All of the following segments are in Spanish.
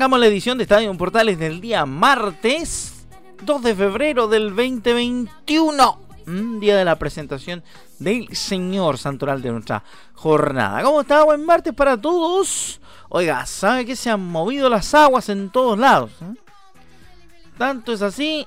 Arrancamos la edición de Estadio Portales del día martes 2 de febrero del 2021. Mm, día de la presentación del Señor Santoral de nuestra jornada. ¿Cómo está? Buen martes para todos. Oiga, ¿sabe que se han movido las aguas en todos lados? Eh? Tanto es así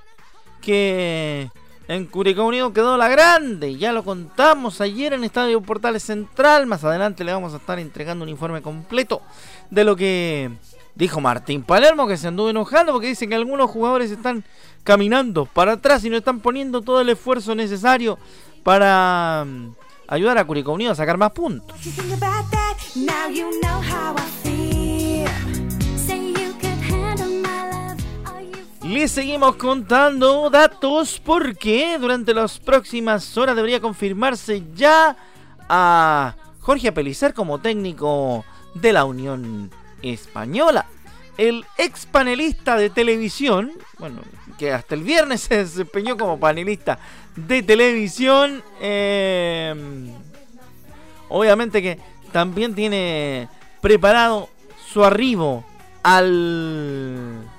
que en Curicó Unido quedó la grande. Ya lo contamos ayer en Estadio Portales Central. Más adelante le vamos a estar entregando un informe completo de lo que dijo Martín Palermo, que se anduvo enojando porque dice que algunos jugadores están caminando para atrás y no están poniendo todo el esfuerzo necesario para mm, ayudar a Curicó Unido a sacar más puntos. Le seguimos contando datos porque durante las próximas horas debería confirmarse ya a Jorge Apelizar como técnico de la Unión Española. El ex panelista de televisión, bueno, que hasta el viernes se desempeñó como panelista de televisión, eh, obviamente que también tiene preparado su arribo al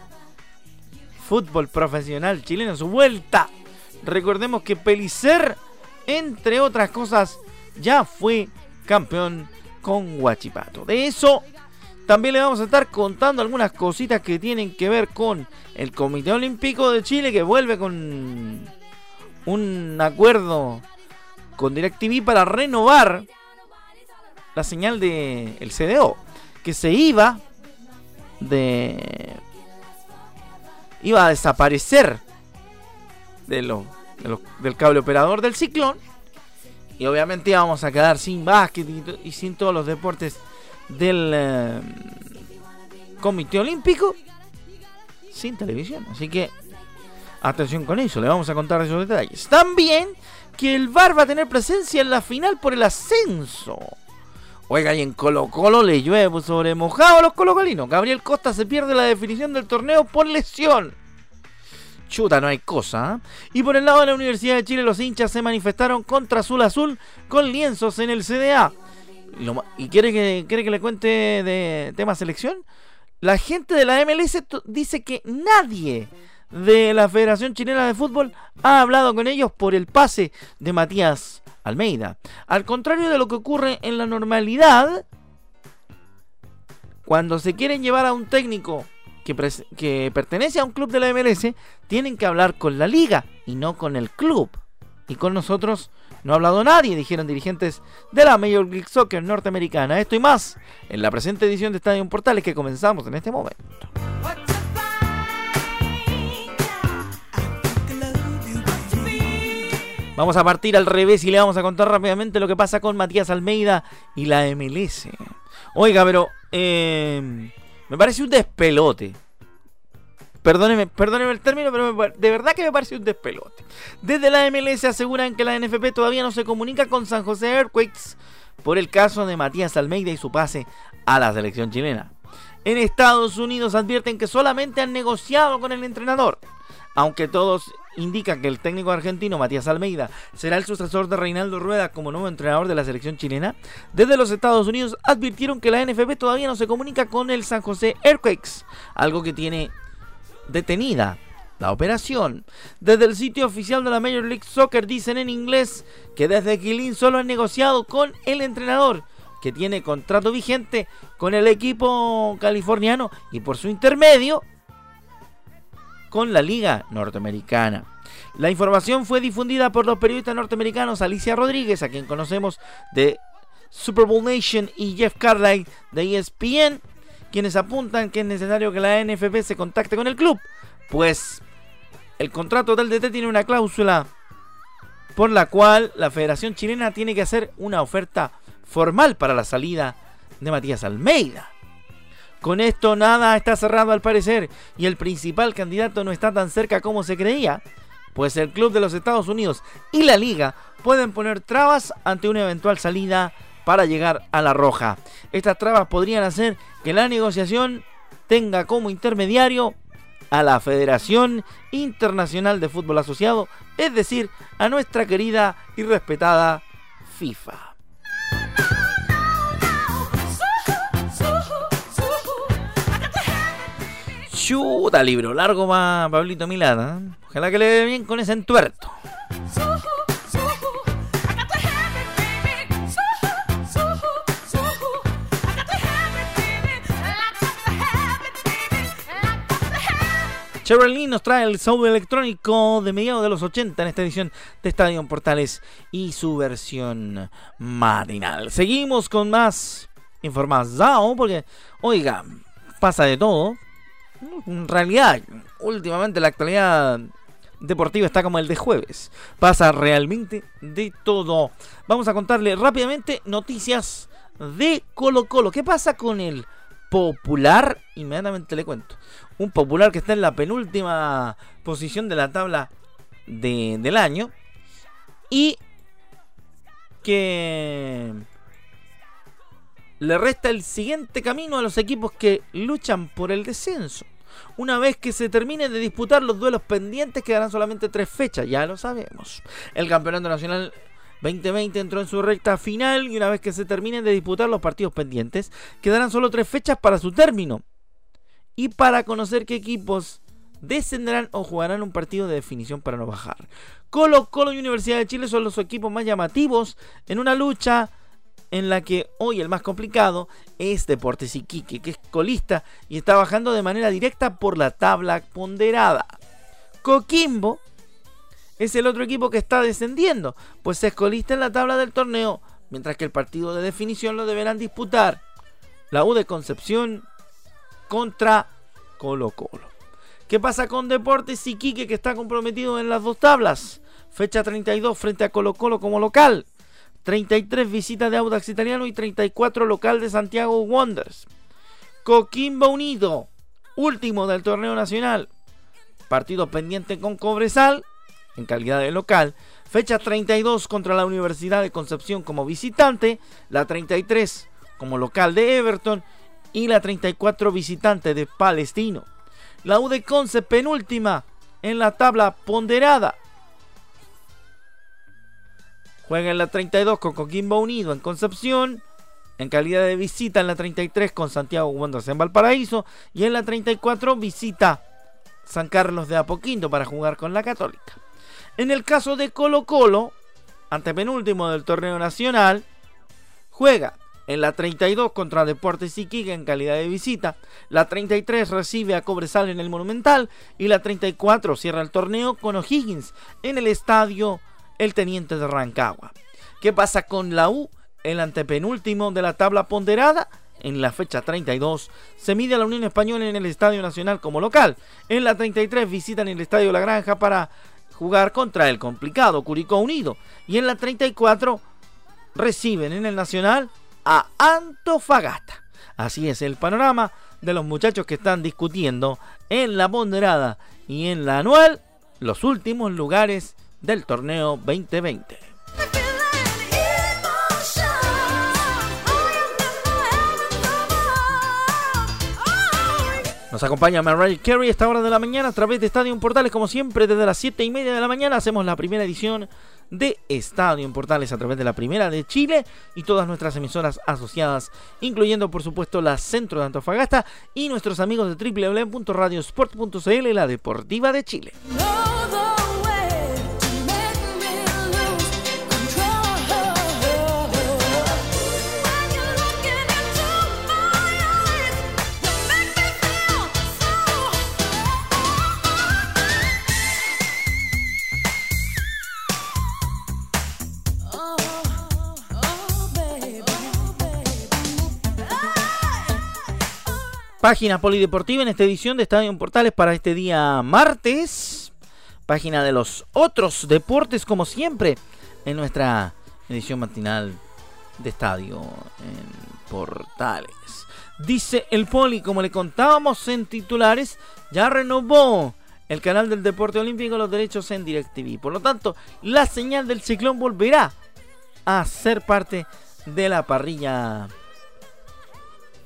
fútbol profesional chileno, su vuelta. Recordemos que Pelicer, entre otras cosas, ya fue campeón con Huachipato. De eso también le vamos a estar contando algunas cositas que tienen que ver con el Comité Olímpico de Chile que vuelve con un acuerdo con DirecTV para renovar la señal de el CDO que se iba de iba a desaparecer de lo, del cable operador del ciclón. Y obviamente íbamos a quedar sin básquet y, sin todos los deportes del eh, Comité Olímpico sin televisión. Así que atención con eso, le vamos a contar esos detalles. También que el VAR va a tener presencia en la final por el ascenso. Oiga, y en Colo Colo le llueve sobre mojado a los colocolinos. Gabriel Costa se pierde la definición del torneo por lesión. Chuta, no hay cosa. ¿eh? Y por el lado de la Universidad de Chile, los hinchas se manifestaron contra Azul Azul con lienzos en el CDA. ¿Y quiere que, quiere que le cuente de tema selección? La gente de la MLS dice que nadie de la Federación Chilena de Fútbol ha hablado con ellos por el pase de Matías Almeida. Al contrario de lo que ocurre en la normalidad, cuando se quieren llevar a un técnico que, que, pertenece a un club de la MLS, tienen que hablar con la liga y no con el club. Y con nosotros no ha hablado nadie, dijeron dirigentes de la Major League Soccer norteamericana. Esto y más en la presente edición de Estadio Portales que comenzamos en este momento. Vamos a partir al revés y le vamos a contar rápidamente lo que pasa con Matías Almeida y la MLS. Oiga, pero eh, me parece un despelote. Perdóneme, perdóneme el término, pero de verdad que me parece un despelote. Desde la MLS aseguran que la NFP todavía no se comunica con San José Earthquakes por el caso de Matías Almeida y su pase a la selección chilena. En Estados Unidos advierten que solamente han negociado con el entrenador, aunque todos indica que el técnico argentino Matías Almeida será el sucesor de Reinaldo Rueda como nuevo entrenador de la selección chilena, desde los Estados Unidos advirtieron que la NFP todavía no se comunica con el San José Earthquakes, algo que tiene detenida la operación. Desde el sitio oficial de la Major League Soccer dicen en inglés que desde Quilín solo han negociado con el entrenador que tiene contrato vigente con el equipo californiano y por su intermedio con la Liga Norteamericana. La información fue difundida por los periodistas norteamericanos Alicia Rodríguez, a quien conocemos de Super Bowl Nation, y Jeff Carlyle de ESPN, quienes apuntan que es necesario que la NFP se contacte con el club, pues el contrato del DT tiene una cláusula por la cual la Federación Chilena tiene que hacer una oferta formal para la salida de Matías Almeida. Con esto nada está cerrado al parecer y el principal candidato no está tan cerca como se creía, pues el club de los Estados Unidos y la liga pueden poner trabas ante una eventual salida para llegar a la roja. Estas trabas podrían hacer que la negociación tenga como intermediario a la Federación Internacional de Fútbol Asociado, es decir, a nuestra querida y respetada FIFA. Chuta, libro largo más Pablito Milana. ¿eh? Ojalá que le vea bien con ese entuerto. Chevrolet nos trae el sound electrónico de mediados de los 80 en esta edición de Estadio Portales y su versión matinal. Seguimos con más información porque, oiga, pasa de todo. En realidad, últimamente la actualidad deportiva está como el de jueves. Pasa realmente de todo. Vamos a contarle rápidamente noticias de Colo Colo. ¿Qué pasa con el popular? Inmediatamente le cuento. Un popular que está en la penúltima posición de la tabla del año. Y que le resta el siguiente camino a los equipos que luchan por el descenso. Una vez que se terminen de disputar los duelos pendientes, quedarán solamente tres fechas, ya lo sabemos. El Campeonato Nacional 2020 entró en su recta final y una vez que se terminen de disputar los partidos pendientes, quedarán solo tres fechas para su término. Y para conocer qué equipos descenderán o jugarán un partido de definición para no bajar. Colo Colo y Universidad de Chile son los equipos más llamativos en una lucha en la que hoy el más complicado es Deportes Iquique, que es colista y está bajando de manera directa por la tabla ponderada. Coquimbo es el otro equipo que está descendiendo, pues es colista en la tabla del torneo, mientras que el partido de definición lo deberán disputar la U de Concepción contra Colo Colo. ¿Qué pasa con Deportes Iquique que está comprometido en las dos tablas? Fecha 32 frente a Colo Colo como local. 33 visitas de Audax Italiano y 34 local de Santiago Wonders. Coquimbo Unido, último del torneo nacional. Partido pendiente con Cobresal, en calidad de local. Fecha 32 contra la Universidad de Concepción como visitante. La 33 como local de Everton. Y la 34 visitante de Palestino. La U de Conce penúltima en la tabla ponderada. Juega en la 32 con Coquimbo Unido en Concepción. En calidad de visita en la 33 con Santiago Wanderers en Valparaíso. Y en la 34 visita San Carlos de Apoquindo para jugar con la Católica. En el caso de Colo Colo, antepenúltimo del torneo nacional, juega en la 32 contra Deportes Iquique en calidad de visita. La 33 recibe a Cobresal en el Monumental. Y la 34 cierra el torneo con O'Higgins en el estadio el teniente de Rancagua. ¿Qué pasa con la U? El antepenúltimo de la tabla ponderada. En la fecha 32 se mide a la Unión Española en el Estadio Nacional como local. En la 33 visitan el Estadio La Granja para jugar contra el complicado Curicó Unido. Y en la 34 reciben en el Nacional a Antofagasta. Así es el panorama de los muchachos que están discutiendo en la ponderada y en la anual los últimos lugares del torneo 2020. Nos acompaña Mariah Carey a esta hora de la mañana a través de Estadio Portales, como siempre, desde las 7 y media de la mañana hacemos la primera edición de Estadio Portales a través de la primera de Chile y todas nuestras emisoras asociadas, incluyendo por supuesto la Centro de Antofagasta y nuestros amigos de www.radiosport.cl, la Deportiva de Chile. Página polideportiva en esta edición de Estadio Portales para este día martes página de los otros deportes, como siempre, en nuestra edición matinal de estadio en Portales. Dice el Poli, como le contábamos en titulares, ya renovó el canal del deporte olímpico los derechos en DirecTV. Por lo tanto, la señal del ciclón volverá a ser parte de la parrilla.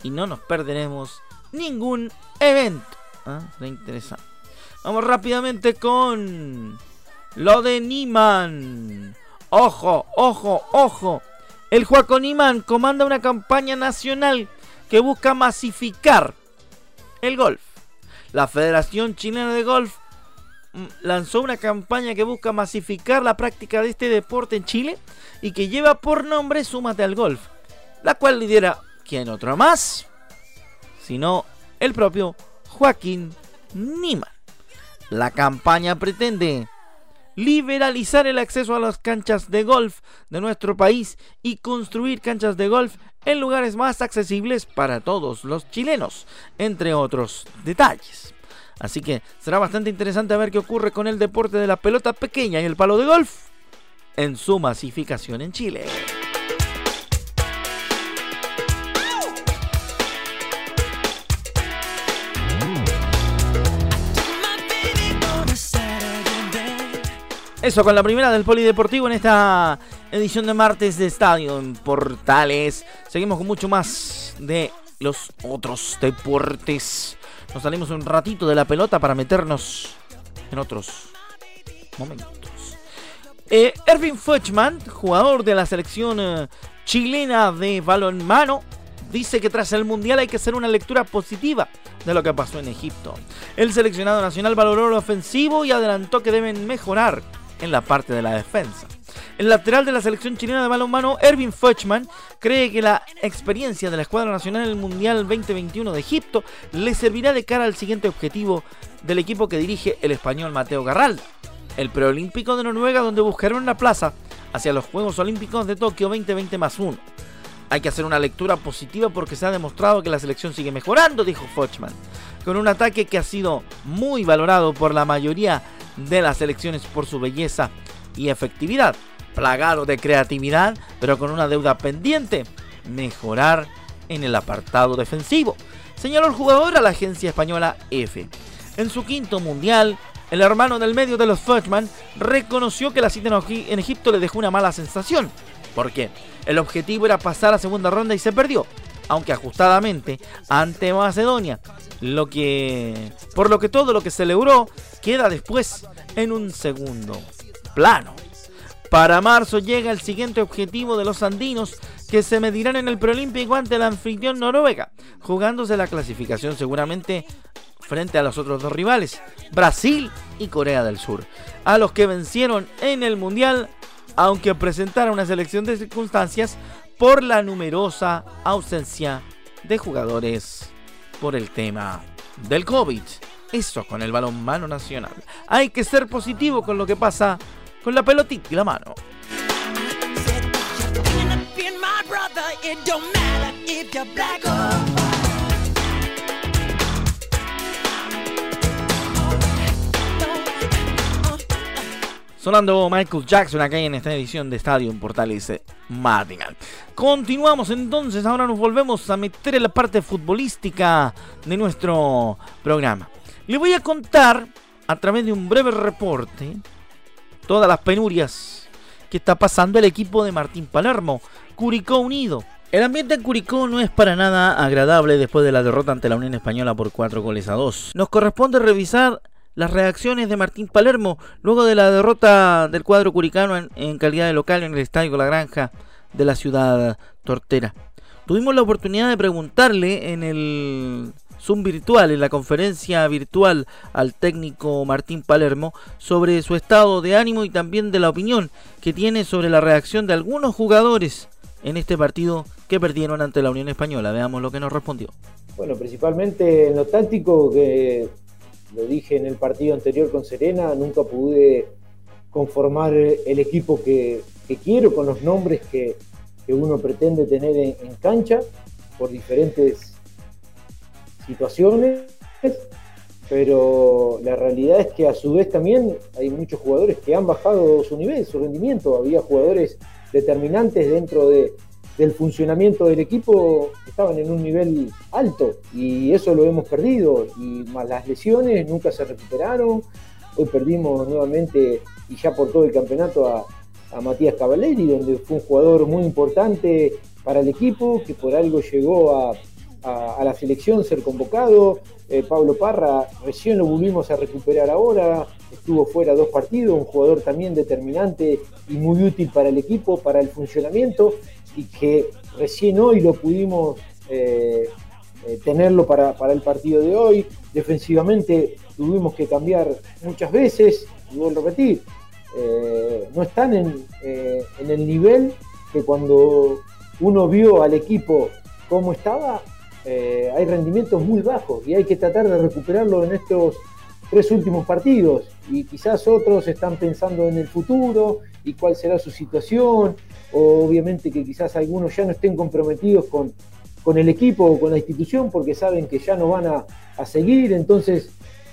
Y no nos perderemos ningún evento. ¿Ah? interesante. Vamos rápidamente con lo de Niman. Ojo, ojo, ojo. El Juaco Niman comanda una campaña nacional que busca masificar el golf. La Federación Chilena de Golf mm, lanzó una campaña que busca masificar la práctica de este deporte en Chile y que lleva por nombre Súmate al Golf, la cual lidera, ¿quién otro más? Sino el propio Joaquín Niman. La campaña pretende liberalizar el acceso a las canchas de golf de nuestro país y construir canchas de golf en lugares más accesibles para todos los chilenos, entre otros detalles. Así que será bastante interesante ver qué ocurre con el deporte de la pelota pequeña y el palo de golf en su masificación en Chile. Eso con la primera del Polideportivo en esta edición de martes de Estadio en Portales. Seguimos con mucho más de los otros deportes. Nos salimos un ratito de la pelota para meternos en otros momentos. Eh, Erwin Fuchman, jugador de la selección eh, chilena de balonmano, dice que tras el Mundial hay que hacer una lectura positiva de lo que pasó en Egipto. El seleccionado nacional valoró lo ofensivo y adelantó que deben mejorar en la parte de la defensa. El lateral de la selección chilena de balonmano, Erwin Fuchman, cree que la experiencia de la escuadra nacional en el Mundial 2021 de Egipto le servirá de cara al siguiente objetivo del equipo que dirige el español Mateo Garral, el preolímpico de Noruega donde buscarán una plaza hacia los Juegos Olímpicos de Tokio 2020 más 1. Hay que hacer una lectura positiva porque se ha demostrado que la selección sigue mejorando, dijo Fuchman, con un ataque que ha sido muy valorado por la mayoría de las elecciones por su belleza y efectividad, plagado de creatividad, pero con una deuda pendiente, mejorar en el apartado defensivo, señaló el jugador a la agencia española F. En su quinto mundial, el hermano del medio de los Fudgeman reconoció que la cita en Egipto le dejó una mala sensación, porque el objetivo era pasar a segunda ronda y se perdió, aunque ajustadamente ante Macedonia, lo que por lo que todo lo que se logró queda después en un segundo plano. Para marzo llega el siguiente objetivo de los andinos que se medirán en el preolímpico ante el anfitrión Noruega, jugándose la clasificación seguramente frente a los otros dos rivales, Brasil y Corea del Sur, a los que vencieron en el Mundial, aunque presentaron una selección de circunstancias por la numerosa ausencia de jugadores por el tema del COVID. Eso con el balonmano nacional. Hay que ser positivo con lo que pasa con la pelotita y la mano. Sonando Michael Jackson acá en esta edición de Estadio en Portales Matinal. Continuamos entonces, ahora nos volvemos a meter en la parte futbolística de nuestro programa. Le voy a contar a través de un breve reporte todas las penurias que está pasando el equipo de Martín Palermo, Curicó Unido. El ambiente en Curicó no es para nada agradable después de la derrota ante la Unión Española por 4 goles a 2. Nos corresponde revisar las reacciones de Martín Palermo luego de la derrota del cuadro curicano en, calidad de local en el Estadio La Granja de la ciudad tortera. Tuvimos la oportunidad de preguntarle en el Zoom virtual, en la conferencia virtual al técnico Martín Palermo sobre su estado de ánimo y también de la opinión que tiene sobre la reacción de algunos jugadores en este partido que perdieron ante la Unión Española. Veamos lo que nos respondió. Bueno, principalmente en lo táctico que lo dije en el partido anterior con Serena, nunca pude conformar el equipo que, quiero con los nombres que, uno pretende tener en, cancha por diferentes situaciones. pero la realidad es que a su vez también hay muchos jugadores que han bajado su nivel, su rendimiento. Había jugadores determinantes dentro de, del funcionamiento del equipo estaban en un nivel alto y eso lo hemos perdido. Y más las lesiones nunca se recuperaron. Hoy perdimos nuevamente y ya por todo el campeonato a, Matías Cavaleri, donde fue un jugador muy importante para el equipo, que por algo llegó a, a la selección ser convocado. Eh, Pablo Parra recién lo volvimos a recuperar ahora, estuvo fuera dos partidos, un jugador también determinante y muy útil para el equipo, para el funcionamiento, y que recién hoy lo pudimos eh, eh, tenerlo para, el partido de hoy. Defensivamente tuvimos que cambiar muchas veces, y vuelvo a repetir, no están en, en el nivel que cuando uno vio al equipo cómo estaba, eh, hay rendimientos muy bajos y hay que tratar de recuperarlo en estos tres últimos partidos. Y quizás otros están pensando en el futuro y cuál será su situación, o obviamente que quizás algunos ya no estén comprometidos con, con el equipo o con la institución porque saben que ya no van a, seguir. Entonces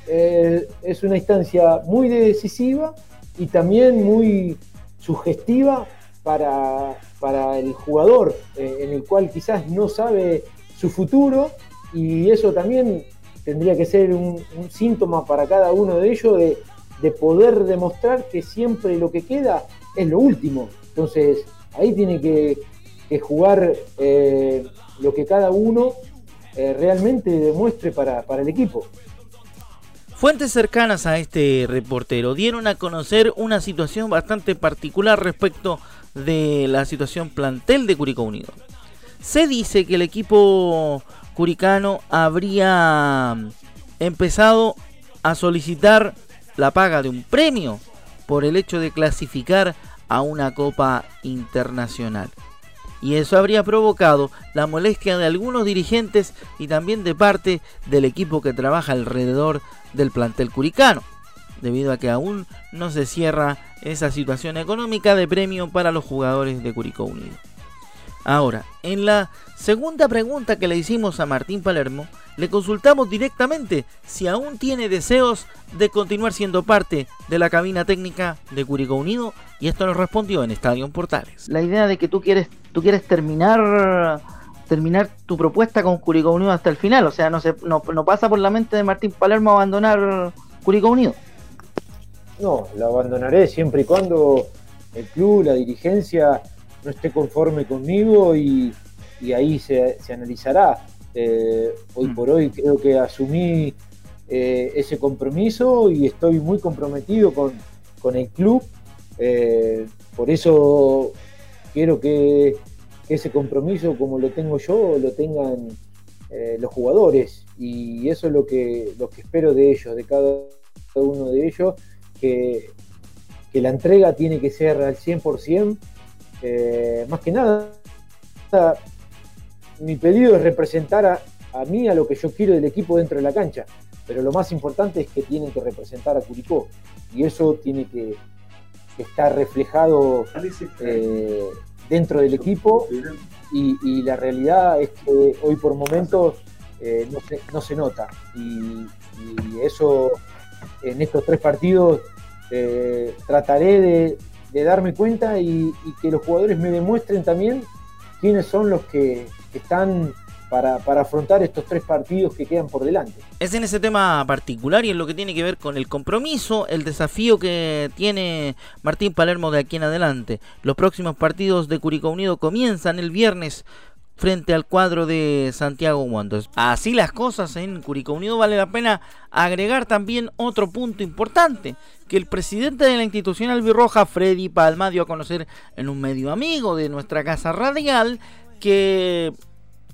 eh, es una instancia muy decisiva y también muy sugestiva para, para el jugador, eh, en el cual quizás no sabe su futuro y eso también tendría que ser un, síntoma para cada uno de ellos de, poder demostrar que siempre lo que queda es lo último. Entonces ahí tiene que, jugar eh, lo que cada uno eh, realmente demuestre para, para el equipo. Fuentes cercanas a este reportero dieron a conocer una situación bastante particular respecto de la situación plantel de Curicó Unido. Se dice que el equipo curicano habría empezado a solicitar la paga de un premio por el hecho de clasificar a una copa internacional. Y eso habría provocado la molestia de algunos dirigentes y también de parte del equipo que trabaja alrededor del plantel curicano, debido a que aún no se cierra esa situación económica de premio para los jugadores de Curicó Unido. Ahora, en la segunda pregunta que le hicimos a Martín Palermo, le consultamos directamente si aún tiene deseos de continuar siendo parte de la cabina técnica de Curicó Unido y esto nos respondió en Estadio Portales. La idea de que tú quieres, tú quieres terminar terminar tu propuesta con Curicó Unido hasta el final, o sea, no, se, no, pasa por la mente de Martín Palermo abandonar Curicó Unido. No, lo abandonaré siempre y cuando el club, la dirigencia no esté conforme conmigo y, ahí se, analizará. Eh, hoy mm. por hoy creo que asumí eh, ese compromiso y estoy muy comprometido con, el club. Eh, por eso quiero que, ese compromiso, como lo tengo yo, lo tengan los jugadores. Y eso es lo que, lo que espero de ellos, de cada uno de ellos, que, que la entrega tiene que ser al 100%. Eh, más que nada, mi pedido es representar a, mí, a lo que yo quiero del equipo dentro de la cancha, pero lo más importante es que tienen que representar a Curicó. Y eso tiene que, estar reflejado eh, dentro del equipo. Y, la realidad es que hoy por momentos eh, no, se, nota. Y, eso en estos tres partidos trataré de, de darme cuenta y, que los jugadores me demuestren también quiénes son los que están para, afrontar estos tres partidos que quedan por delante. Es en ese tema particular y en lo que tiene que ver con el compromiso, el desafío que tiene Martín Palermo de aquí en adelante. Los próximos partidos de Curicó Unido comienzan el viernes frente al cuadro de Santiago Wanderers. Así las cosas en Curicó Unido vale la pena agregar también otro punto importante que el presidente de la institución albirroja, Freddy Palma, dio a conocer en un medio amigo de nuestra casa radial que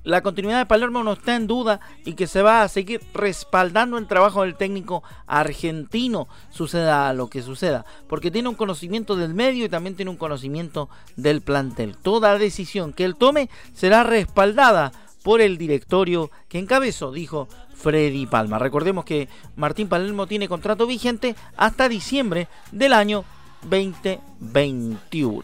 la continuidad de Palermo no está en duda y que se va a seguir respaldando el trabajo del técnico argentino, suceda lo que suceda, porque tiene un conocimiento del medio y también tiene un conocimiento del plantel. Toda decisión que él tome será respaldada por el directorio que encabezó, dijo Freddy Palma. Recordemos que Martín Palermo tiene contrato vigente hasta diciembre del año 2021.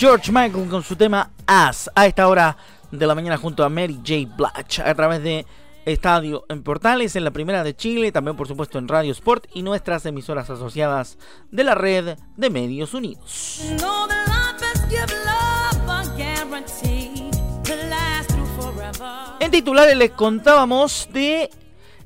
George Michael con su tema As a esta hora de la mañana junto a Mary J. Blige a través de Estadio en Portales, en la primera de Chile, también por supuesto en Radio Sport y nuestras emisoras asociadas de la red de Medios Unidos. En titulares les contábamos de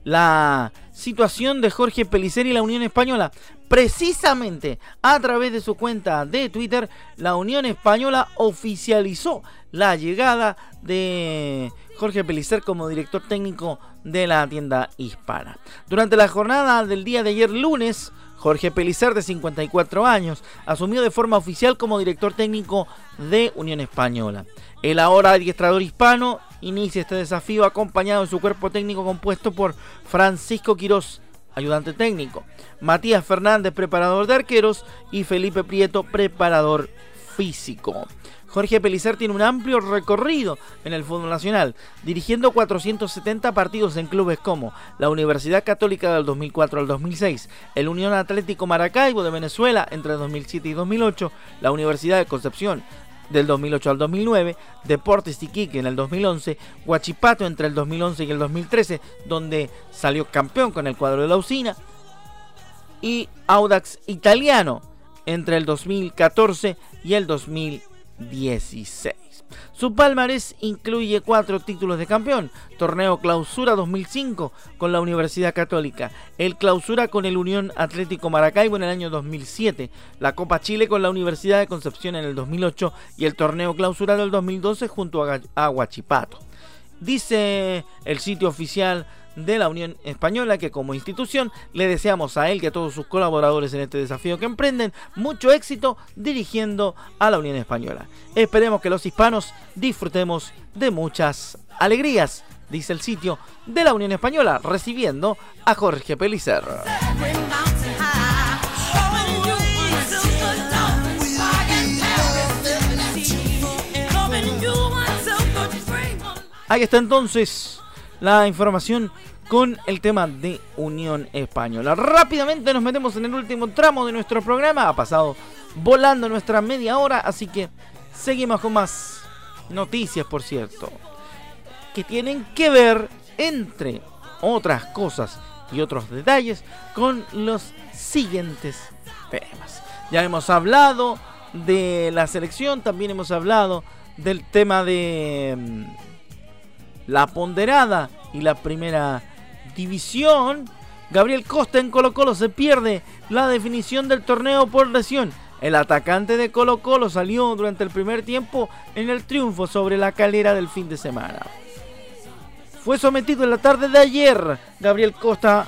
la situación de Jorge Pellicer y la Unión Española. Precisamente a través de su cuenta de Twitter, la Unión Española oficializó la llegada de Jorge Pellicer como director técnico de la tienda hispana. Durante la jornada del día de ayer lunes, Jorge Pellicer, de 54 años, asumió de forma oficial como director técnico de Unión Española. El ahora adiestrador hispano inicia este desafío acompañado de su cuerpo técnico compuesto por Francisco Quirós, ayudante técnico, Matías Fernández, preparador de arqueros, y Felipe Prieto, preparador físico. Jorge Pelicer tiene un amplio recorrido en el fútbol nacional, dirigiendo 470 partidos en clubes como la Universidad Católica del 2004 al 2006, el Unión Atlético Maracaibo de Venezuela entre 2007 y 2008, la Universidad de Concepción del 2008 al 2009, Deportes Iquique en el 2011, Huachipato entre el 2011 y el 2013, donde salió campeón con el cuadro de la usina, y Audax Italiano entre el 2014 y el 2015. 16. Su palmarés incluye cuatro títulos de campeón, torneo clausura 2005 con la Universidad Católica, el clausura con el Unión Atlético Maracaibo en el año 2007, la Copa Chile con la Universidad de Concepción en el 2008 y el torneo clausura del 2012 junto a, a Huachipato. Dice el sitio oficial de la Unión Española que como institución le deseamos a él y a todos sus colaboradores en este desafío que emprenden mucho éxito dirigiendo a la Unión Española. Esperemos que los hispanos disfrutemos de muchas alegrías, dice el sitio de la Unión Española, recibiendo a Jorge Pelicer. Ahí está entonces la información con el tema de Unión Española. Rápidamente nos metemos en el último tramo de nuestro programa. Ha pasado volando nuestra media hora, así que seguimos con más noticias, por cierto, que tienen que ver, entre otras cosas y otros detalles, con los siguientes temas. Ya hemos hablado de la selección, también hemos hablado del tema de mm, la ponderada y la primera división. Gabriel Costa en Colo Colo se pierde la definición del torneo por lesión. El atacante de Colo Colo salió durante el primer tiempo en el triunfo sobre la calera del fin de semana. Fue sometido en la tarde de ayer Gabriel Costa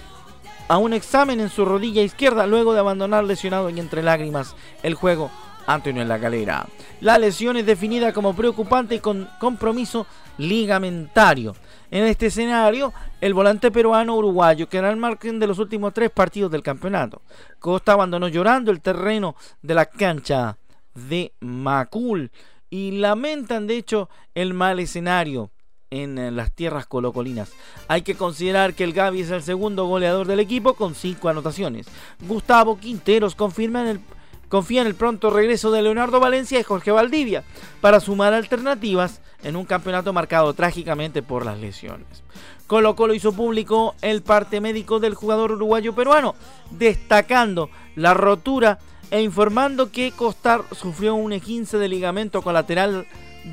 a un examen en su rodilla izquierda luego de abandonar lesionado y entre lágrimas el juego Antonio en la galera. La lesión es definida como preocupante y con compromiso ligamentario. En este escenario, el volante peruano uruguayo quedará al margen de los últimos tres partidos del campeonato. Costa abandonó llorando el terreno de la cancha de Macul y lamentan de hecho el mal escenario en las tierras colocolinas. Hay que considerar que el Gaby es el segundo goleador del equipo con cinco anotaciones. Gustavo Quinteros confirma en el confía en el pronto regreso de Leonardo Valencia y Jorge Valdivia para sumar alternativas en un campeonato marcado trágicamente por las lesiones. Colo Colo hizo público el parte médico del jugador uruguayo peruano, destacando la rotura e informando que Costar sufrió un esguince de ligamento colateral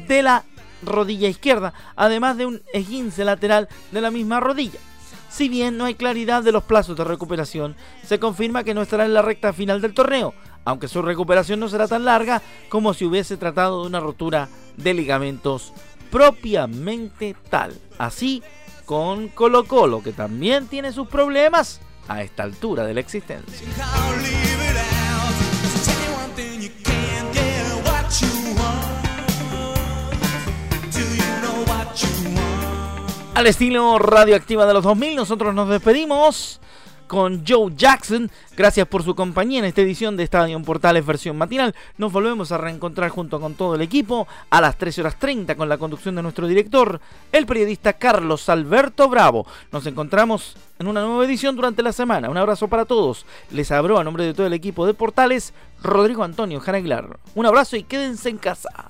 de la rodilla izquierda, además de un esguince lateral de la misma rodilla. Si bien no hay claridad de los plazos de recuperación, se confirma que no estará en la recta final del torneo, aunque su recuperación no será tan larga como si hubiese tratado de una rotura de ligamentos propiamente tal. Así con Colo Colo, que también tiene sus problemas a esta altura de la existencia. Al estilo radioactiva de los 2000, nosotros nos despedimos con Joe Jackson. Gracias por su compañía en esta edición de Estadio Portales versión matinal. Nos volvemos a reencontrar junto con todo el equipo a las 13 horas 30 con la conducción de nuestro director, el periodista Carlos Alberto Bravo. Nos encontramos en una nueva edición durante la semana. Un abrazo para todos. Les abro a nombre de todo el equipo de Portales, Rodrigo Antonio Jara Un abrazo y quédense en casa.